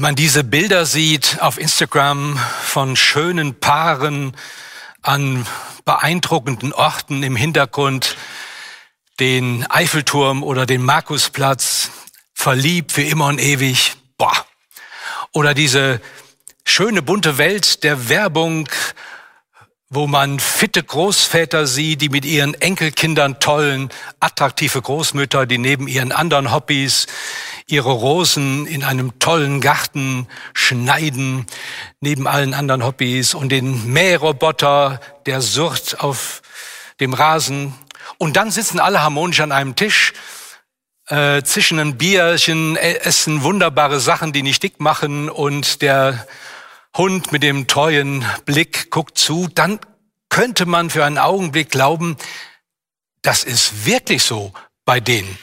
Wenn man diese Bilder sieht auf Instagram von schönen Paaren an beeindruckenden Orten im Hintergrund, den Eiffelturm oder den Markusplatz, verliebt für immer und ewig, boah. Oder diese schöne bunte Welt der Werbung, wo man fitte Großväter sieht, die mit ihren Enkelkindern tollen, attraktive Großmütter, die neben ihren anderen Hobbys ihre Rosen in einem tollen Garten schneiden, neben allen anderen Hobbys und den Mähroboter, der surrt auf dem Rasen. Und dann sitzen alle harmonisch an einem Tisch, äh, zischen ein Bierchen, äh, essen wunderbare Sachen, die nicht dick machen und der Hund mit dem treuen Blick guckt zu, dann könnte man für einen Augenblick glauben, das ist wirklich so bei denen.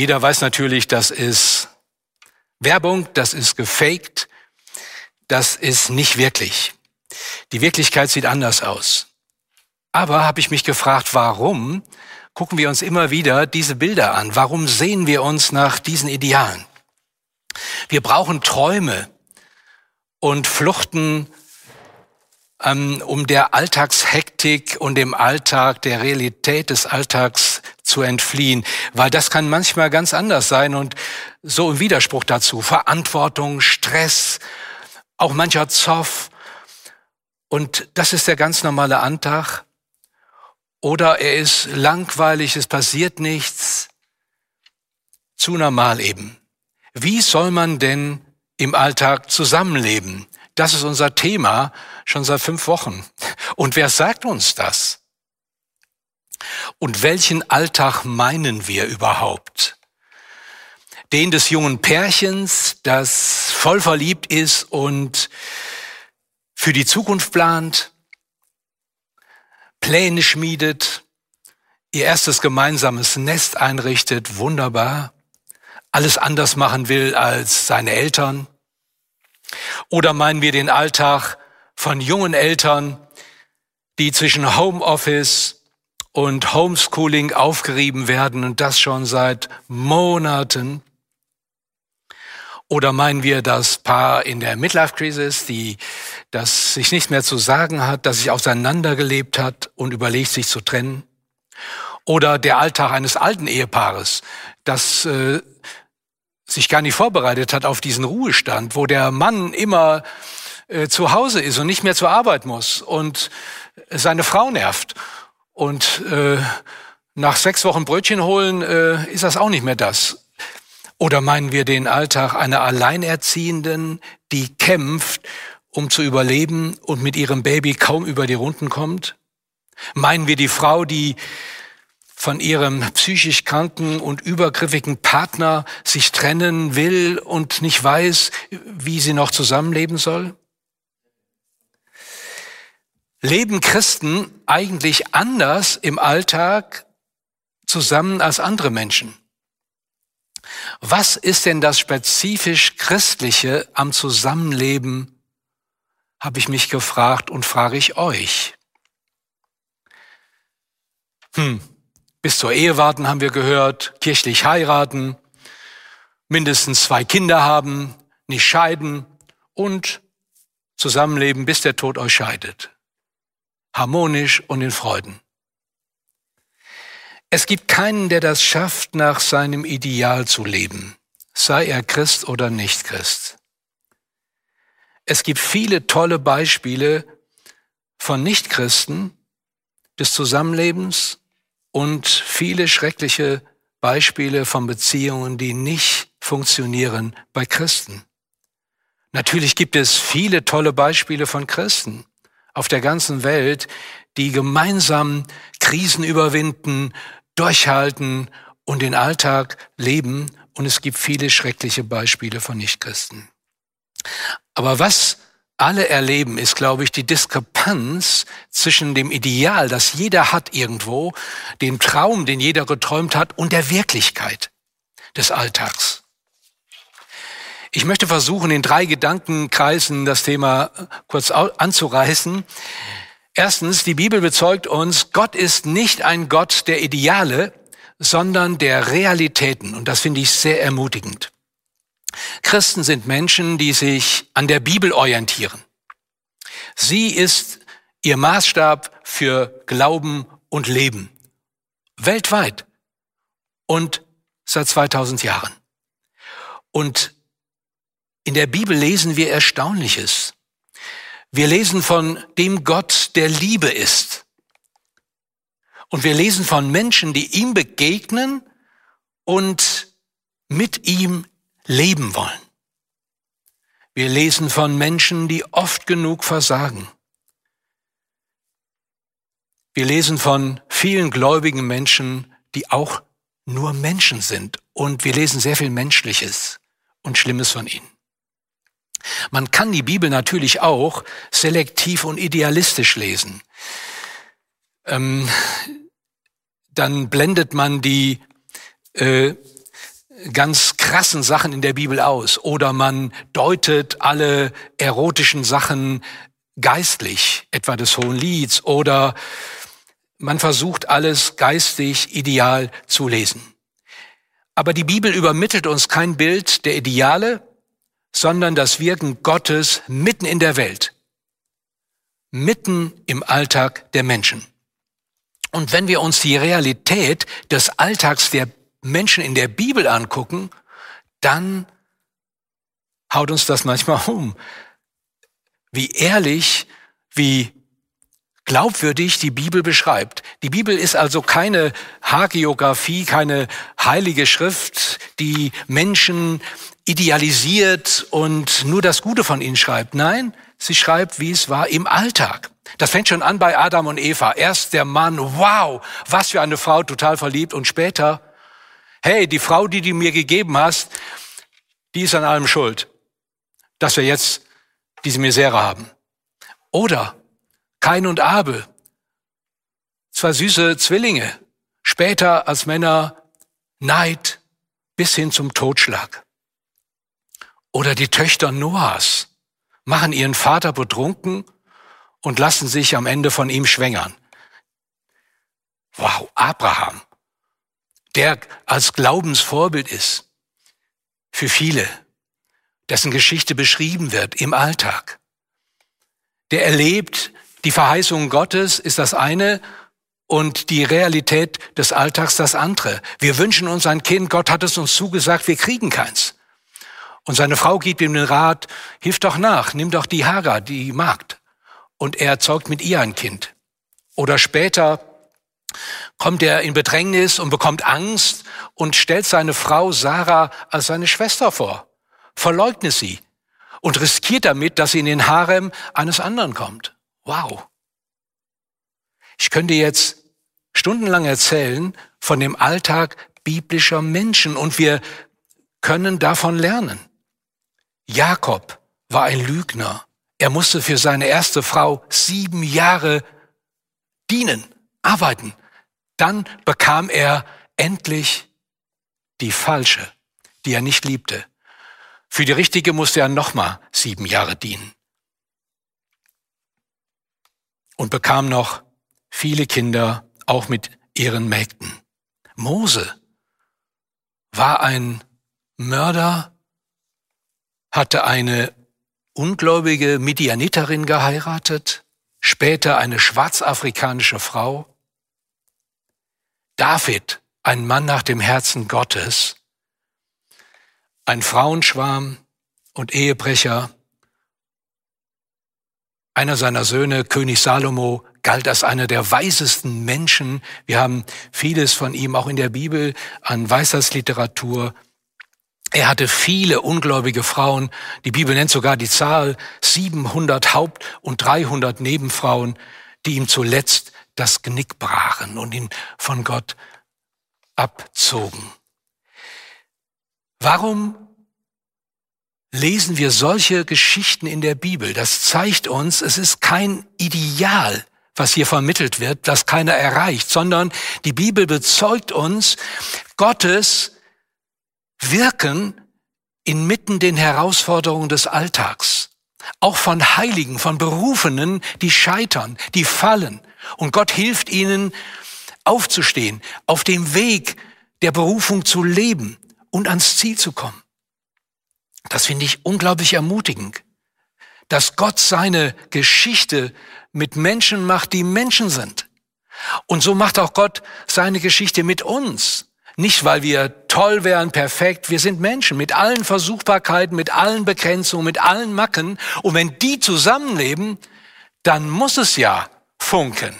Jeder weiß natürlich, das ist Werbung, das ist gefaked, das ist nicht wirklich. Die Wirklichkeit sieht anders aus. Aber habe ich mich gefragt, warum gucken wir uns immer wieder diese Bilder an? Warum sehen wir uns nach diesen Idealen? Wir brauchen Träume und fluchten ähm, um der Alltagshektik und dem Alltag, der Realität des Alltags zu entfliehen, weil das kann manchmal ganz anders sein und so im Widerspruch dazu. Verantwortung, Stress, auch mancher Zoff. Und das ist der ganz normale Antag. Oder er ist langweilig, es passiert nichts. Zu normal eben. Wie soll man denn im Alltag zusammenleben? Das ist unser Thema schon seit fünf Wochen. Und wer sagt uns das? Und welchen Alltag meinen wir überhaupt? Den des jungen Pärchens, das voll verliebt ist und für die Zukunft plant, Pläne schmiedet, ihr erstes gemeinsames Nest einrichtet, wunderbar, alles anders machen will als seine Eltern? Oder meinen wir den Alltag von jungen Eltern, die zwischen Homeoffice und Homeschooling aufgerieben werden und das schon seit Monaten? Oder meinen wir das Paar in der Midlife-Crisis, die das sich nicht mehr zu sagen hat, das sich auseinandergelebt hat und überlegt, sich zu trennen? Oder der Alltag eines alten Ehepaares, das äh, sich gar nicht vorbereitet hat auf diesen Ruhestand, wo der Mann immer äh, zu Hause ist und nicht mehr zur Arbeit muss und seine Frau nervt und äh, nach sechs Wochen Brötchen holen äh, ist das auch nicht mehr das. Oder meinen wir den Alltag einer Alleinerziehenden, die kämpft, um zu überleben und mit ihrem Baby kaum über die Runden kommt? Meinen wir die Frau, die von ihrem psychisch kranken und übergriffigen Partner sich trennen will und nicht weiß, wie sie noch zusammenleben soll? Leben Christen eigentlich anders im Alltag zusammen als andere Menschen? Was ist denn das spezifisch Christliche am Zusammenleben, habe ich mich gefragt und frage ich euch. Hm, bis zur Ehe warten haben wir gehört, kirchlich heiraten, mindestens zwei Kinder haben, nicht scheiden und zusammenleben, bis der Tod euch scheidet harmonisch und in Freuden. Es gibt keinen, der das schafft, nach seinem Ideal zu leben, sei er Christ oder nicht Christ. Es gibt viele tolle Beispiele von Nichtchristen des Zusammenlebens und viele schreckliche Beispiele von Beziehungen, die nicht funktionieren bei Christen. Natürlich gibt es viele tolle Beispiele von Christen auf der ganzen Welt, die gemeinsam Krisen überwinden, durchhalten und den Alltag leben und es gibt viele schreckliche Beispiele von Nichtchristen. Aber was alle erleben, ist, glaube ich, die Diskrepanz zwischen dem Ideal, das jeder hat irgendwo, dem Traum, den jeder geträumt hat, und der Wirklichkeit des Alltags. Ich möchte versuchen, in drei Gedankenkreisen das Thema kurz anzureißen. Erstens, die Bibel bezeugt uns, Gott ist nicht ein Gott der Ideale, sondern der Realitäten. Und das finde ich sehr ermutigend. Christen sind Menschen, die sich an der Bibel orientieren. Sie ist ihr Maßstab für Glauben und Leben. Weltweit. Und seit 2000 Jahren. Und in der Bibel lesen wir Erstaunliches. Wir lesen von dem Gott, der Liebe ist. Und wir lesen von Menschen, die ihm begegnen und mit ihm leben wollen. Wir lesen von Menschen, die oft genug versagen. Wir lesen von vielen gläubigen Menschen, die auch nur Menschen sind. Und wir lesen sehr viel Menschliches und Schlimmes von ihnen. Man kann die Bibel natürlich auch selektiv und idealistisch lesen. Ähm, dann blendet man die äh, ganz krassen Sachen in der Bibel aus oder man deutet alle erotischen Sachen geistlich, etwa des Hohen Lieds oder man versucht alles geistig ideal zu lesen. Aber die Bibel übermittelt uns kein Bild der Ideale, sondern das Wirken Gottes mitten in der Welt, mitten im Alltag der Menschen. Und wenn wir uns die Realität des Alltags der Menschen in der Bibel angucken, dann haut uns das manchmal um. Wie ehrlich, wie glaubwürdig die Bibel beschreibt. Die Bibel ist also keine Hagiografie, keine heilige Schrift, die Menschen idealisiert und nur das Gute von ihnen schreibt. Nein, sie schreibt, wie es war im Alltag. Das fängt schon an bei Adam und Eva. Erst der Mann, wow, was für eine Frau, total verliebt. Und später, hey, die Frau, die du mir gegeben hast, die ist an allem schuld, dass wir jetzt diese Misere haben. Oder Kain und Abel, zwei süße Zwillinge, später als Männer Neid bis hin zum Totschlag. Oder die Töchter Noahs machen ihren Vater betrunken und lassen sich am Ende von ihm schwängern. Wow, Abraham, der als Glaubensvorbild ist für viele, dessen Geschichte beschrieben wird im Alltag. Der erlebt, die Verheißung Gottes ist das eine und die Realität des Alltags das andere. Wir wünschen uns ein Kind, Gott hat es uns zugesagt, wir kriegen keins. Und seine Frau gibt ihm den Rat, hilf doch nach, nimm doch die Hagar, die Magd und er zeugt mit ihr ein Kind. Oder später kommt er in Bedrängnis und bekommt Angst und stellt seine Frau Sarah als seine Schwester vor, verleugnet sie und riskiert damit, dass sie in den Harem eines anderen kommt. Wow. Ich könnte jetzt stundenlang erzählen von dem Alltag biblischer Menschen und wir können davon lernen. Jakob war ein Lügner. Er musste für seine erste Frau sieben Jahre dienen, arbeiten. Dann bekam er endlich die falsche, die er nicht liebte. Für die richtige musste er nochmal sieben Jahre dienen. Und bekam noch viele Kinder, auch mit ihren Mägden. Mose war ein Mörder, hatte eine ungläubige Midianiterin geheiratet, später eine schwarzafrikanische Frau. David, ein Mann nach dem Herzen Gottes, ein Frauenschwarm und Ehebrecher. Einer seiner Söhne, König Salomo, galt als einer der weisesten Menschen. Wir haben vieles von ihm auch in der Bibel an Weisheitsliteratur er hatte viele ungläubige Frauen. Die Bibel nennt sogar die Zahl 700 Haupt- und 300 Nebenfrauen, die ihm zuletzt das Genick brachen und ihn von Gott abzogen. Warum lesen wir solche Geschichten in der Bibel? Das zeigt uns, es ist kein Ideal, was hier vermittelt wird, das keiner erreicht, sondern die Bibel bezeugt uns Gottes Wirken inmitten den Herausforderungen des Alltags. Auch von Heiligen, von Berufenen, die scheitern, die fallen. Und Gott hilft ihnen aufzustehen, auf dem Weg der Berufung zu leben und ans Ziel zu kommen. Das finde ich unglaublich ermutigend, dass Gott seine Geschichte mit Menschen macht, die Menschen sind. Und so macht auch Gott seine Geschichte mit uns. Nicht, weil wir toll wären, perfekt. Wir sind Menschen mit allen Versuchbarkeiten, mit allen Begrenzungen, mit allen Macken. Und wenn die zusammenleben, dann muss es ja funken.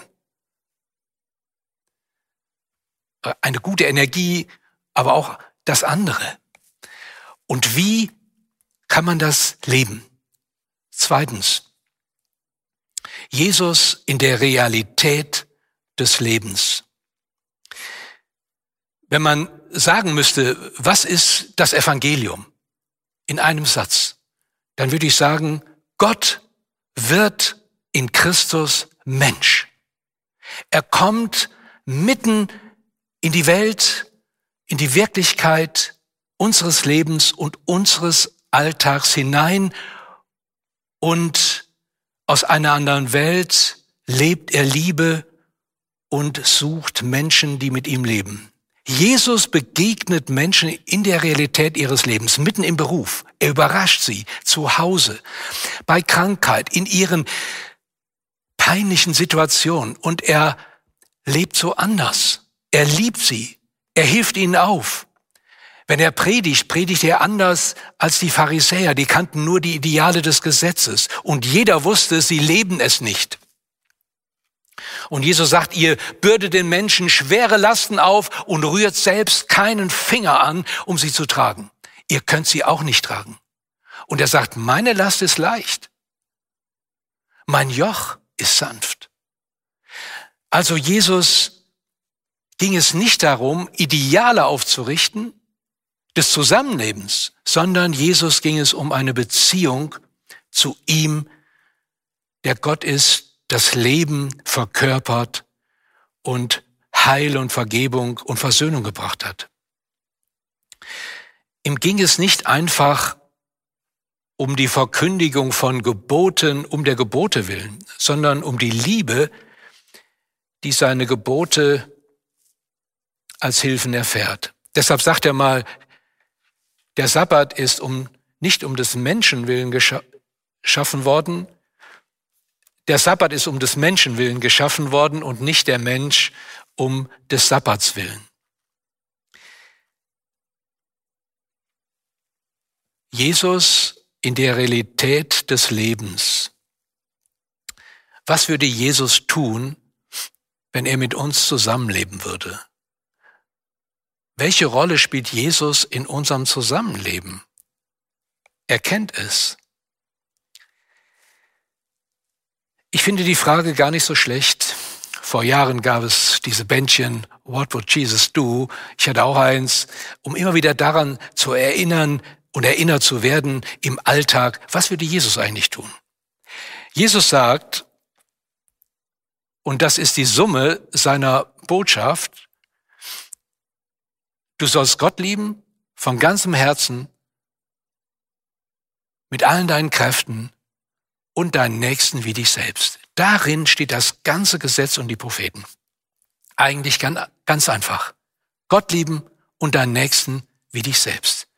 Eine gute Energie, aber auch das andere. Und wie kann man das leben? Zweitens, Jesus in der Realität des Lebens. Wenn man sagen müsste, was ist das Evangelium in einem Satz, dann würde ich sagen, Gott wird in Christus Mensch. Er kommt mitten in die Welt, in die Wirklichkeit unseres Lebens und unseres Alltags hinein und aus einer anderen Welt lebt er Liebe und sucht Menschen, die mit ihm leben. Jesus begegnet Menschen in der Realität ihres Lebens, mitten im Beruf. Er überrascht sie zu Hause, bei Krankheit, in ihren peinlichen Situationen und er lebt so anders. Er liebt sie. Er hilft ihnen auf. Wenn er predigt, predigt er anders als die Pharisäer. Die kannten nur die Ideale des Gesetzes. Und jeder wusste, sie leben es nicht. Und Jesus sagt, ihr bürdet den Menschen schwere Lasten auf und rührt selbst keinen Finger an, um sie zu tragen. Ihr könnt sie auch nicht tragen. Und er sagt, meine Last ist leicht. Mein Joch ist sanft. Also Jesus ging es nicht darum, Ideale aufzurichten, des Zusammenlebens, sondern Jesus ging es um eine Beziehung zu ihm, der Gott ist, das Leben verkörpert und Heil und Vergebung und Versöhnung gebracht hat. Ihm ging es nicht einfach um die Verkündigung von Geboten um der Gebote willen, sondern um die Liebe, die seine Gebote als Hilfen erfährt. Deshalb sagt er mal, der Sabbat ist um, nicht um des Menschen willen geschaffen worden. Der Sabbat ist um des Menschen willen geschaffen worden und nicht der Mensch um des Sabbats willen. Jesus in der Realität des Lebens. Was würde Jesus tun, wenn er mit uns zusammenleben würde? Welche Rolle spielt Jesus in unserem Zusammenleben? Er kennt es. Ich finde die Frage gar nicht so schlecht. Vor Jahren gab es diese Bändchen What would Jesus do? Ich hatte auch eins, um immer wieder daran zu erinnern und erinnert zu werden im Alltag, was würde Jesus eigentlich tun? Jesus sagt, und das ist die Summe seiner Botschaft, Du sollst Gott lieben von ganzem Herzen, mit allen deinen Kräften und deinen Nächsten wie dich selbst. Darin steht das ganze Gesetz und die Propheten. Eigentlich ganz einfach. Gott lieben und deinen Nächsten wie dich selbst.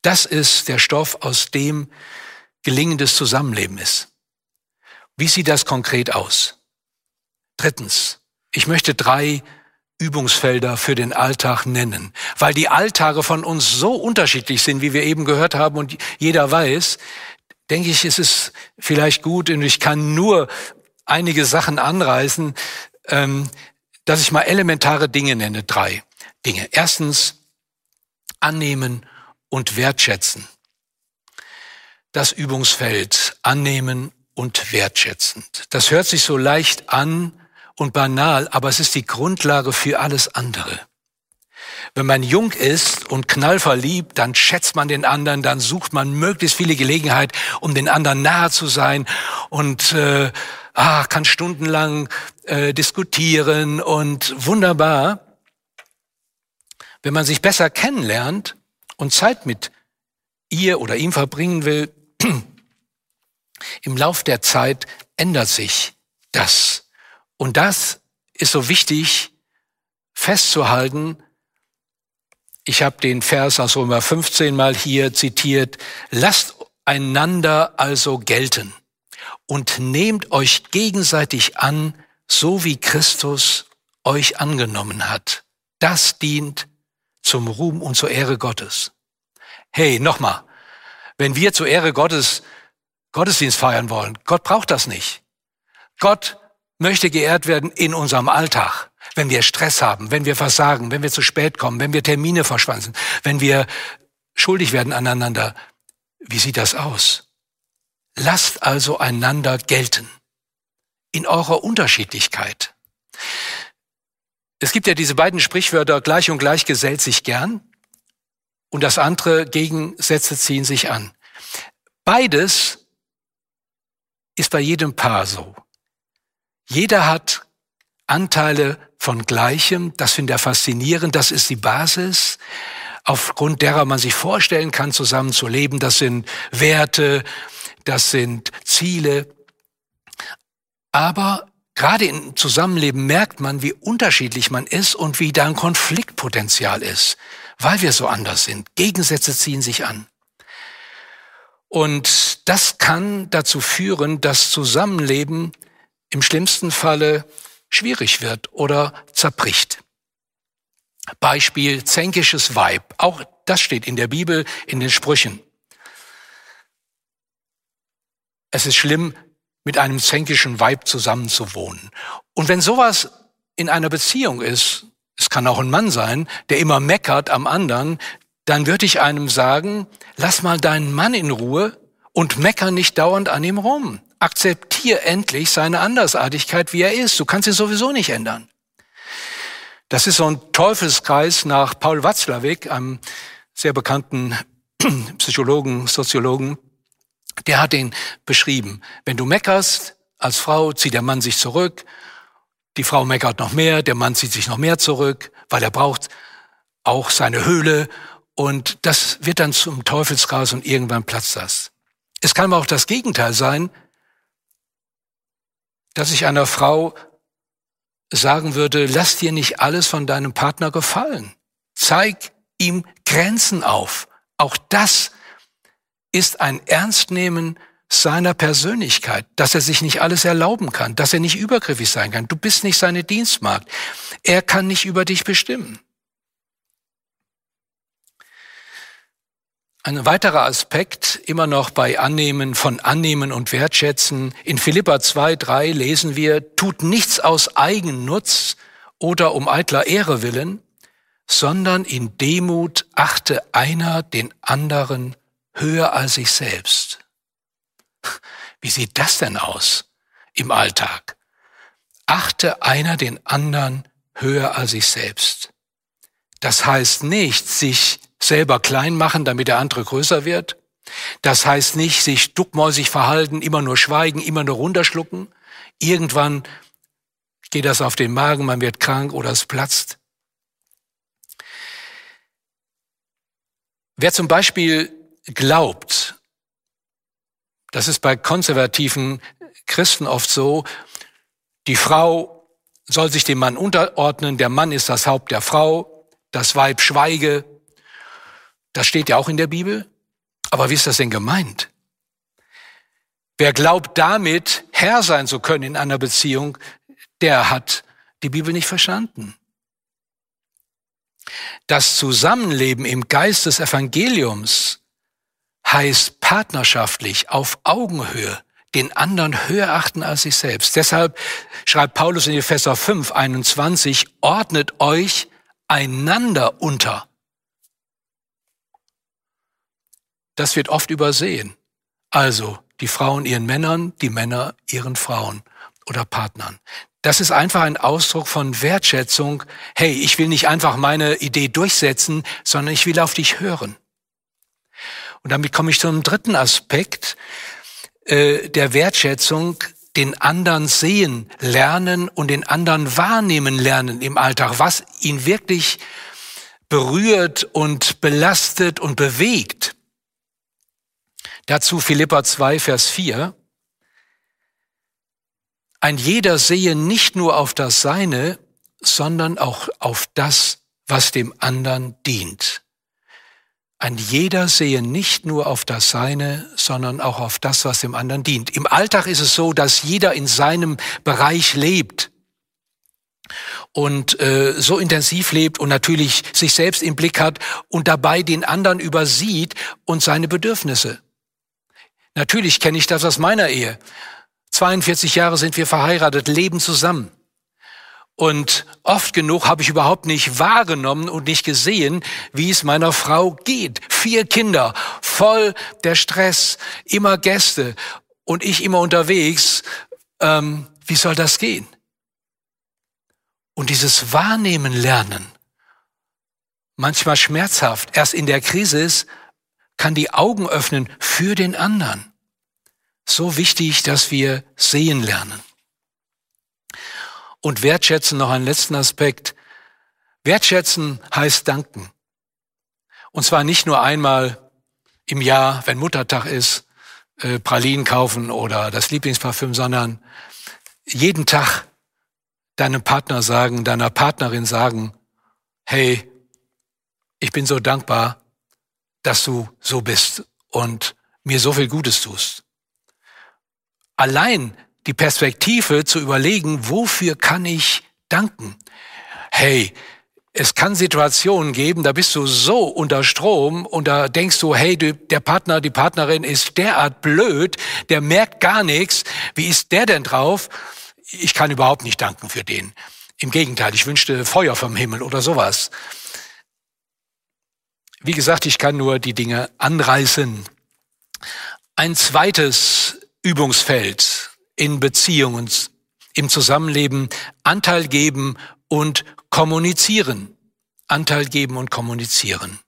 Das ist der Stoff, aus dem gelingendes Zusammenleben ist. Wie sieht das konkret aus? Drittens, ich möchte drei Übungsfelder für den Alltag nennen, weil die Alltage von uns so unterschiedlich sind, wie wir eben gehört haben und jeder weiß, denke ich, ist es vielleicht gut und ich kann nur einige Sachen anreißen, ähm, dass ich mal elementare Dinge nenne, drei Dinge. Erstens, annehmen und wertschätzen. Das Übungsfeld annehmen und wertschätzend. Das hört sich so leicht an, und banal, aber es ist die Grundlage für alles andere. Wenn man jung ist und knallverliebt, dann schätzt man den anderen, dann sucht man möglichst viele Gelegenheit, um den anderen nahe zu sein und äh, ah, kann stundenlang äh, diskutieren und wunderbar. Wenn man sich besser kennenlernt und Zeit mit ihr oder ihm verbringen will, im Lauf der Zeit ändert sich das. Und das ist so wichtig festzuhalten, ich habe den Vers aus Römer 15 mal hier zitiert. Lasst einander also gelten und nehmt euch gegenseitig an, so wie Christus euch angenommen hat. Das dient zum Ruhm und zur Ehre Gottes. Hey, nochmal, wenn wir zur Ehre Gottes Gottesdienst feiern wollen, Gott braucht das nicht. Gott möchte geehrt werden in unserem Alltag wenn wir Stress haben, wenn wir versagen, wenn wir zu spät kommen, wenn wir Termine verschwanzen, wenn wir schuldig werden aneinander. Wie sieht das aus? Lasst also einander gelten in eurer Unterschiedlichkeit. Es gibt ja diese beiden Sprichwörter, gleich und gleich gesellt sich gern und das andere, Gegensätze ziehen sich an. Beides ist bei jedem Paar so. Jeder hat Anteile von Gleichem. Das finde ich faszinierend. Das ist die Basis, aufgrund derer man sich vorstellen kann, zusammen zu leben. Das sind Werte, das sind Ziele. Aber gerade im Zusammenleben merkt man, wie unterschiedlich man ist und wie da ein Konfliktpotenzial ist, weil wir so anders sind. Gegensätze ziehen sich an. Und das kann dazu führen, dass Zusammenleben im schlimmsten Falle schwierig wird oder zerbricht. Beispiel zänkisches Weib. Auch das steht in der Bibel in den Sprüchen. Es ist schlimm, mit einem zänkischen Weib zusammenzuwohnen. Und wenn sowas in einer Beziehung ist, es kann auch ein Mann sein, der immer meckert am anderen, dann würde ich einem sagen, lass mal deinen Mann in Ruhe und mecker nicht dauernd an ihm rum. Akzeptier endlich seine Andersartigkeit, wie er ist. Du kannst ihn sowieso nicht ändern. Das ist so ein Teufelskreis nach Paul Watzlawick, einem sehr bekannten Psychologen, Soziologen. Der hat ihn beschrieben. Wenn du meckerst als Frau, zieht der Mann sich zurück. Die Frau meckert noch mehr, der Mann zieht sich noch mehr zurück, weil er braucht auch seine Höhle. Und das wird dann zum Teufelskreis und irgendwann platzt das. Es kann aber auch das Gegenteil sein dass ich einer Frau sagen würde, lass dir nicht alles von deinem Partner gefallen. Zeig ihm Grenzen auf. Auch das ist ein Ernstnehmen seiner Persönlichkeit, dass er sich nicht alles erlauben kann, dass er nicht übergriffig sein kann. Du bist nicht seine Dienstmagd. Er kann nicht über dich bestimmen. Ein weiterer Aspekt, immer noch bei Annehmen von Annehmen und Wertschätzen. In Philippa 2, 3 lesen wir, tut nichts aus Eigennutz oder um eitler Ehre willen, sondern in Demut achte einer den anderen höher als sich selbst. Wie sieht das denn aus im Alltag? Achte einer den anderen höher als sich selbst. Das heißt nicht, sich selber klein machen, damit der andere größer wird. Das heißt nicht, sich duckmäusig verhalten, immer nur schweigen, immer nur runterschlucken. Irgendwann geht das auf den Magen, man wird krank oder es platzt. Wer zum Beispiel glaubt, das ist bei konservativen Christen oft so, die Frau soll sich dem Mann unterordnen, der Mann ist das Haupt der Frau, das Weib schweige, das steht ja auch in der Bibel. Aber wie ist das denn gemeint? Wer glaubt damit, Herr sein zu können in einer Beziehung, der hat die Bibel nicht verstanden. Das Zusammenleben im Geist des Evangeliums heißt partnerschaftlich auf Augenhöhe den anderen höher achten als sich selbst. Deshalb schreibt Paulus in Epheser 5, 21, ordnet euch einander unter Das wird oft übersehen. Also die Frauen ihren Männern, die Männer ihren Frauen. oder Partnern. Das ist einfach ein Ausdruck von Wertschätzung. Hey, ich will nicht einfach meine Idee durchsetzen, sondern ich will auf dich hören. Und damit komme ich zum dritten Aspekt äh, der Wertschätzung, den anderen sehen lernen und den anderen wahrnehmen lernen im Alltag, was ihn wirklich berührt und belastet und bewegt. Dazu Philippa 2, Vers 4. Ein jeder sehe nicht nur auf das Seine, sondern auch auf das, was dem anderen dient. Ein jeder sehe nicht nur auf das Seine, sondern auch auf das, was dem anderen dient. Im Alltag ist es so, dass jeder in seinem Bereich lebt und äh, so intensiv lebt und natürlich sich selbst im Blick hat und dabei den anderen übersieht und seine Bedürfnisse. Natürlich kenne ich das aus meiner Ehe. 42 Jahre sind wir verheiratet, leben zusammen. Und oft genug habe ich überhaupt nicht wahrgenommen und nicht gesehen, wie es meiner Frau geht. Vier Kinder, voll der Stress, immer Gäste und ich immer unterwegs. Ähm, wie soll das gehen? Und dieses Wahrnehmen lernen, manchmal schmerzhaft, erst in der Krise ist, kann die Augen öffnen für den anderen so wichtig, dass wir sehen lernen. Und wertschätzen noch einen letzten Aspekt. Wertschätzen heißt danken. Und zwar nicht nur einmal im Jahr, wenn Muttertag ist, äh, Pralinen kaufen oder das Lieblingsparfüm, sondern jeden Tag deinem Partner sagen, deiner Partnerin sagen, hey, ich bin so dankbar, dass du so bist und mir so viel Gutes tust allein die Perspektive zu überlegen, wofür kann ich danken? Hey, es kann Situationen geben, da bist du so unter Strom und da denkst du, hey, der Partner, die Partnerin ist derart blöd, der merkt gar nichts. Wie ist der denn drauf? Ich kann überhaupt nicht danken für den. Im Gegenteil, ich wünschte Feuer vom Himmel oder sowas. Wie gesagt, ich kann nur die Dinge anreißen. Ein zweites Übungsfeld in Beziehungen, im Zusammenleben Anteil geben und kommunizieren. Anteil geben und kommunizieren.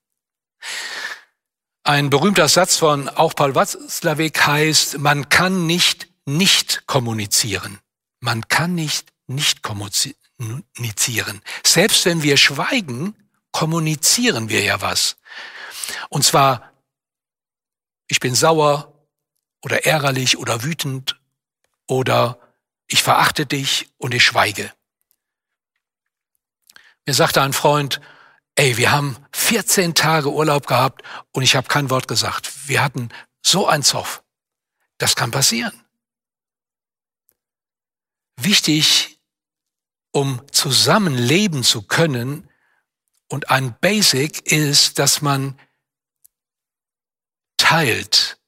Ein berühmter Satz von auch Paul Watzlawick heißt, man kann nicht nicht kommunizieren. Man kann nicht nicht kommunizieren. Selbst wenn wir schweigen, kommunizieren wir ja was. Und zwar, ich bin sauer, oder ärgerlich oder wütend oder ich verachte dich und ich schweige. Mir sagte ein Freund, ey, wir haben 14 Tage Urlaub gehabt und ich habe kein Wort gesagt. Wir hatten so ein Zoff. Das kann passieren. Wichtig, um zusammenleben zu können und ein Basic ist, dass man teilt,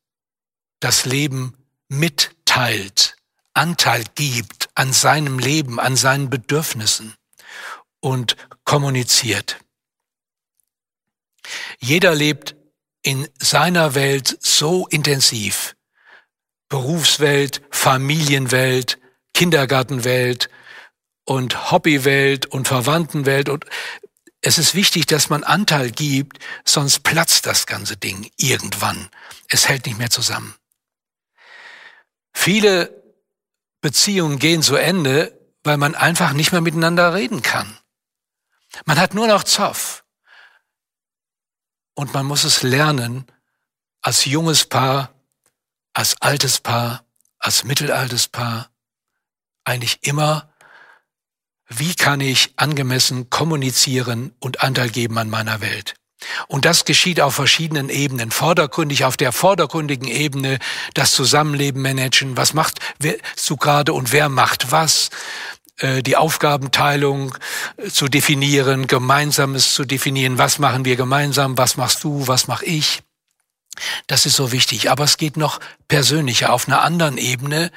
das Leben mitteilt, Anteil gibt an seinem Leben, an seinen Bedürfnissen und kommuniziert. Jeder lebt in seiner Welt so intensiv. Berufswelt, Familienwelt, Kindergartenwelt und Hobbywelt und Verwandtenwelt und es ist wichtig, dass man Anteil gibt, sonst platzt das ganze Ding irgendwann. Es hält nicht mehr zusammen. Viele Beziehungen gehen zu Ende, weil man einfach nicht mehr miteinander reden kann. Man hat nur noch Zoff. Und man muss es lernen, als junges Paar, als altes Paar, als mittelaltes Paar, eigentlich immer, wie kann ich angemessen kommunizieren und Anteil geben an meiner Welt. Und das geschieht auf verschiedenen Ebenen. Vordergründig auf der vordergründigen Ebene das Zusammenleben managen. Was macht du gerade und wer macht was? Äh, die Aufgabenteilung äh, zu definieren, Gemeinsames zu definieren. Was machen wir gemeinsam? Was machst du? Was mache ich? Das ist so wichtig. Aber es geht noch persönlicher auf einer anderen Ebene.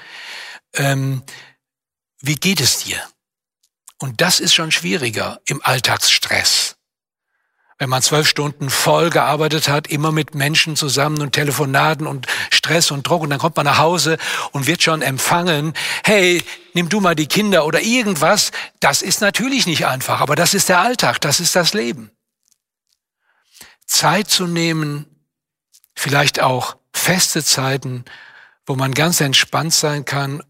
Ähm, wie geht es dir? Und das ist schon schwieriger im Alltagsstress wenn man zwölf Stunden voll gearbeitet hat, immer mit Menschen zusammen und Telefonaten und Stress und Druck und dann kommt man nach Hause und wird schon empfangen, hey, nimm du mal die Kinder oder irgendwas, das ist natürlich nicht einfach, aber das ist der Alltag, das ist das Leben. Zeit zu nehmen, vielleicht auch feste Zeiten, wo man ganz entspannt sein kann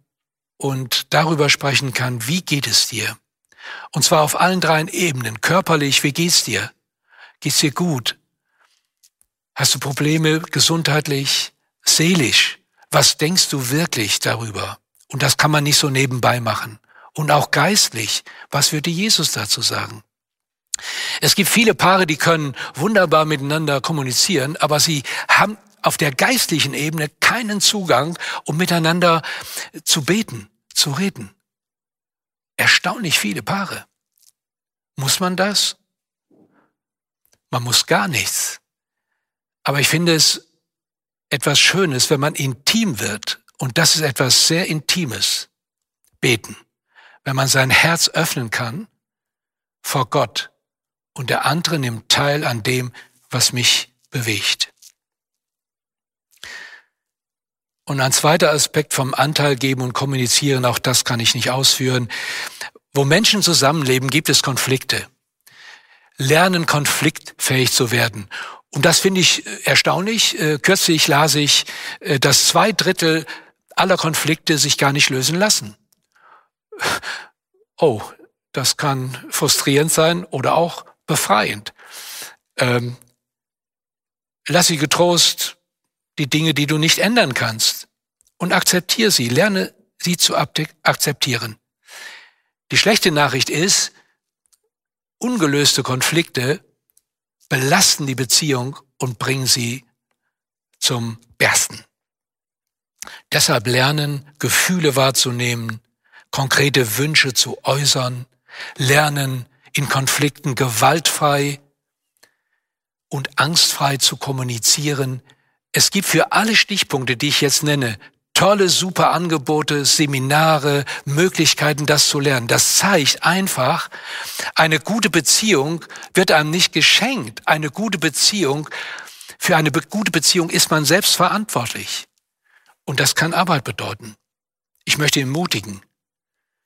und darüber sprechen kann, wie geht es dir? Und zwar auf allen drei Ebenen. Körperlich, wie geht's dir? Geht's dir gut? Hast du Probleme gesundheitlich, seelisch? Was denkst du wirklich darüber? Und das kann man nicht so nebenbei machen. Und auch geistlich. Was würde Jesus dazu sagen? Es gibt viele Paare, die können wunderbar miteinander kommunizieren, aber sie haben auf der geistlichen Ebene keinen Zugang, um miteinander zu beten, zu reden. Erstaunlich viele Paare. Muss man das? Man muss gar nichts. Aber ich finde es etwas Schönes, wenn man intim wird. Und das ist etwas sehr Intimes. Beten. Wenn man sein Herz öffnen kann vor Gott und der andere nimmt teil an dem, was mich bewegt. Und ein zweiter Aspekt vom Anteil geben und kommunizieren, auch das kann ich nicht ausführen. Wo Menschen zusammenleben, gibt es Konflikte lernen, konfliktfähig zu werden. Und das finde ich äh, erstaunlich. Äh, kürzlich las ich, äh, dass zwei Drittel aller Konflikte sich gar nicht lösen lassen. Oh, das kann frustrierend sein oder auch befreiend. Ähm, lass sie getrost die Dinge, die du nicht ändern kannst und akzeptiere sie, lerne sie zu akzeptieren. Die schlechte Nachricht ist, ungelöste Konflikte belasten die Beziehung und bringen sie zum Bersten. Deshalb lernen, Gefühle wahrzunehmen, konkrete Wünsche zu äußern, lernen, in Konflikten gewaltfrei und angstfrei zu kommunizieren. Es gibt für alle Stichpunkte, die ich jetzt nenne, tolle, super Angebote, Seminare, Möglichkeiten, das zu lernen. Das zeigt einfach, eine gute Beziehung wird einem nicht geschenkt. Eine gute Beziehung, für eine gute Beziehung ist man selbst verantwortlich. Und das kann Arbeit bedeuten. Ich möchte ermutigen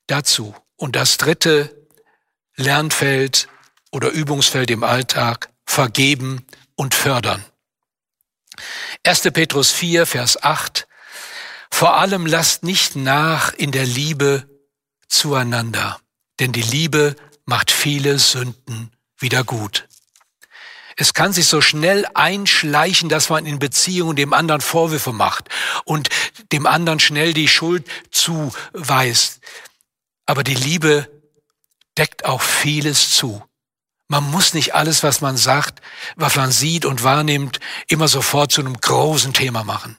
dazu. Und das dritte Lernfeld oder Übungsfeld im Alltag, vergeben und fördern. 1. Petrus 4, Vers 8. Vor allem lasst nicht nach in der Liebe zueinander, denn die Liebe macht viele Sünden wieder gut. Es kann sich so schnell einschleichen, dass man in Beziehungen dem anderen Vorwürfe macht und dem anderen schnell die Schuld zuweist. Aber die Liebe deckt auch vieles zu. Man muss nicht alles, was man sagt, was man sieht und wahrnimmt, immer sofort zu einem großen Thema machen.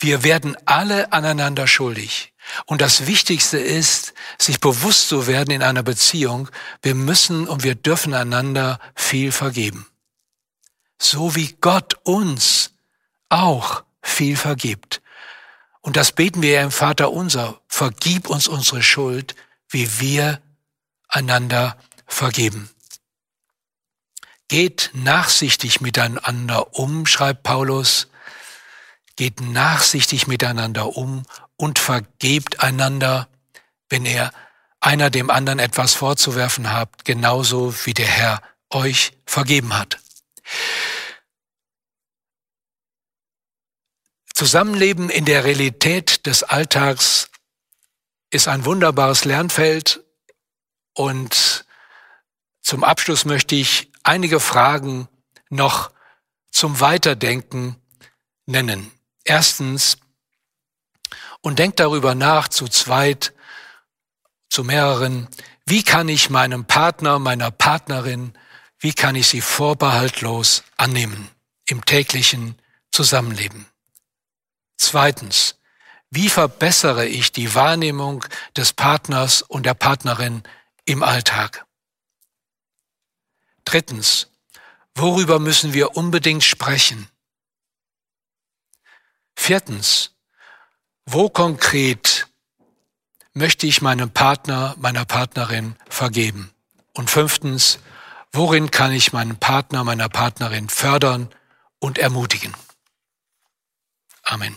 Wir werden alle aneinander schuldig. Und das Wichtigste ist, sich bewusst zu werden in einer Beziehung, wir müssen und wir dürfen einander viel vergeben. So wie Gott uns auch viel vergibt. Und das beten wir ja im Vater unser. Vergib uns unsere Schuld, wie wir einander vergeben. Geht nachsichtig miteinander um, schreibt Paulus, geht nachsichtig miteinander um und vergebt einander, wenn ihr einer dem anderen etwas vorzuwerfen habt, genauso wie der Herr euch vergeben hat. Zusammenleben in der Realität des Alltags ist ein wunderbares Lernfeld und zum Abschluss möchte ich einige Fragen noch zum Weiterdenken nennen. Erstens, und denkt darüber nach, zu zweit, zu mehreren, wie kann ich meinem Partner, meiner Partnerin, wie kann ich sie vorbehaltlos annehmen im täglichen Zusammenleben? Zweitens, wie verbessere ich die Wahrnehmung des Partners und der Partnerin im Alltag? Drittens, worüber müssen wir unbedingt sprechen? Viertens, wo konkret möchte ich meinem Partner, meiner Partnerin vergeben? Und fünftens, Worin kann ich meinen Partner, meiner Partnerin fördern und ermutigen? Amen.